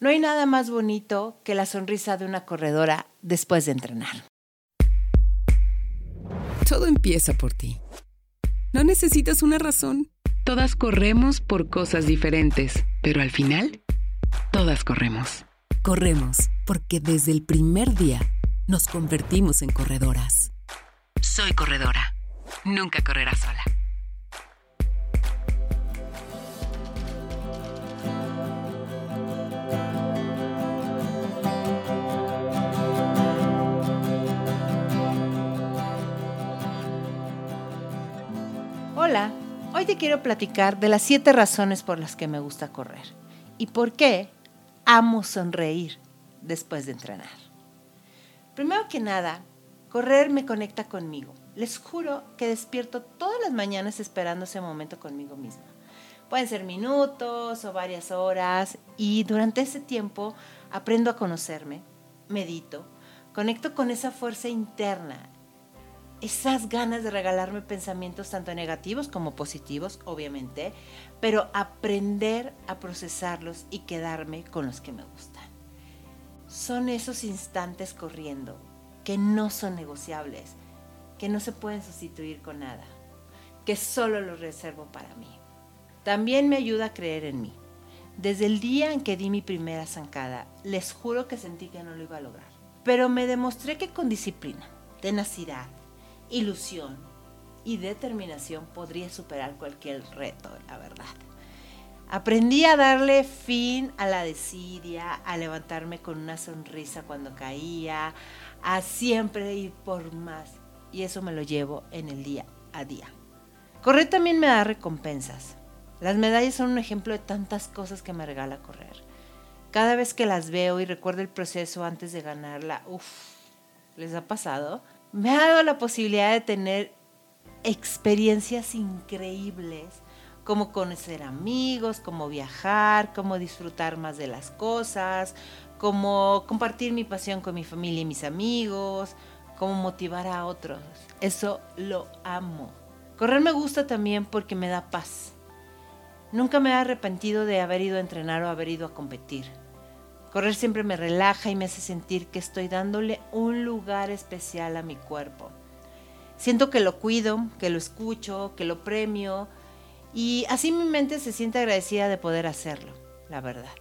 No hay nada más bonito que la sonrisa de una corredora después de entrenar. Todo empieza por ti. No necesitas una razón. Todas corremos por cosas diferentes, pero al final, todas corremos. Corremos porque desde el primer día nos convertimos en corredoras. Soy corredora. Nunca correrás sola. Hola, hoy te quiero platicar de las siete razones por las que me gusta correr y por qué amo sonreír después de entrenar. Primero que nada, correr me conecta conmigo. Les juro que despierto todas las mañanas esperando ese momento conmigo misma. Pueden ser minutos o varias horas y durante ese tiempo aprendo a conocerme, medito, conecto con esa fuerza interna esas ganas de regalarme pensamientos tanto negativos como positivos, obviamente, pero aprender a procesarlos y quedarme con los que me gustan. Son esos instantes corriendo que no son negociables, que no se pueden sustituir con nada, que solo los reservo para mí. También me ayuda a creer en mí. Desde el día en que di mi primera zancada, les juro que sentí que no lo iba a lograr. Pero me demostré que con disciplina, tenacidad, ilusión y determinación podría superar cualquier reto, la verdad. Aprendí a darle fin a la desidia, a levantarme con una sonrisa cuando caía, a siempre ir por más. Y eso me lo llevo en el día a día. Correr también me da recompensas. Las medallas son un ejemplo de tantas cosas que me regala correr. Cada vez que las veo y recuerdo el proceso antes de ganarla, uff, ¿les ha pasado? Me ha dado la posibilidad de tener experiencias increíbles, como conocer amigos, como viajar, como disfrutar más de las cosas, como compartir mi pasión con mi familia y mis amigos, como motivar a otros. Eso lo amo. Correr me gusta también porque me da paz. Nunca me he arrepentido de haber ido a entrenar o haber ido a competir. Correr siempre me relaja y me hace sentir que estoy dándole un lugar especial a mi cuerpo. Siento que lo cuido, que lo escucho, que lo premio y así mi mente se siente agradecida de poder hacerlo, la verdad.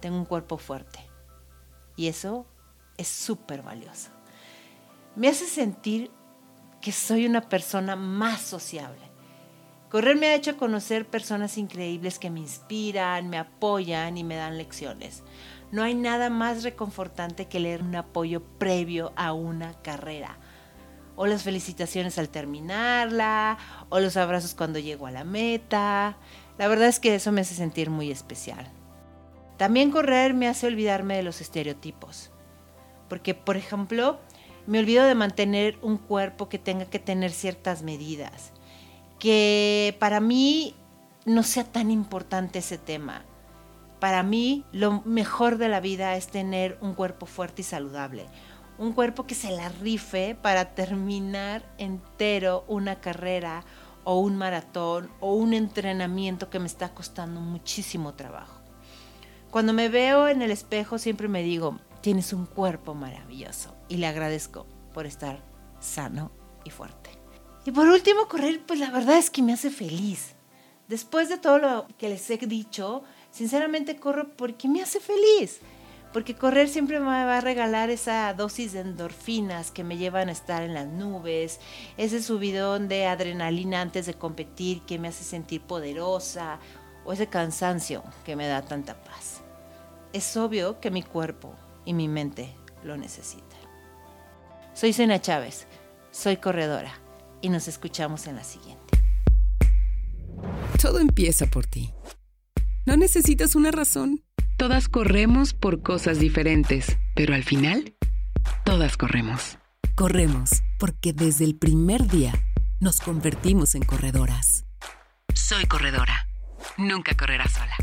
Tengo un cuerpo fuerte y eso es súper valioso. Me hace sentir que soy una persona más sociable. Correr me ha hecho conocer personas increíbles que me inspiran, me apoyan y me dan lecciones. No hay nada más reconfortante que leer un apoyo previo a una carrera. O las felicitaciones al terminarla, o los abrazos cuando llego a la meta. La verdad es que eso me hace sentir muy especial. También correr me hace olvidarme de los estereotipos. Porque, por ejemplo, me olvido de mantener un cuerpo que tenga que tener ciertas medidas. Que para mí no sea tan importante ese tema para mí lo mejor de la vida es tener un cuerpo fuerte y saludable. Un cuerpo que se la rife para terminar entero una carrera o un maratón o un entrenamiento que me está costando muchísimo trabajo. Cuando me veo en el espejo siempre me digo, tienes un cuerpo maravilloso y le agradezco por estar sano y fuerte. Y por último, correr, pues la verdad es que me hace feliz. Después de todo lo que les he dicho, Sinceramente corro porque me hace feliz. Porque correr siempre me va a regalar esa dosis de endorfinas que me llevan a estar en las nubes, ese subidón de adrenalina antes de competir que me hace sentir poderosa, o ese cansancio que me da tanta paz. Es obvio que mi cuerpo y mi mente lo necesitan. Soy Sena Chávez, soy corredora y nos escuchamos en la siguiente. Todo empieza por ti. No necesitas una razón. Todas corremos por cosas diferentes, pero al final, todas corremos. Corremos porque desde el primer día nos convertimos en corredoras. Soy corredora. Nunca correrás sola.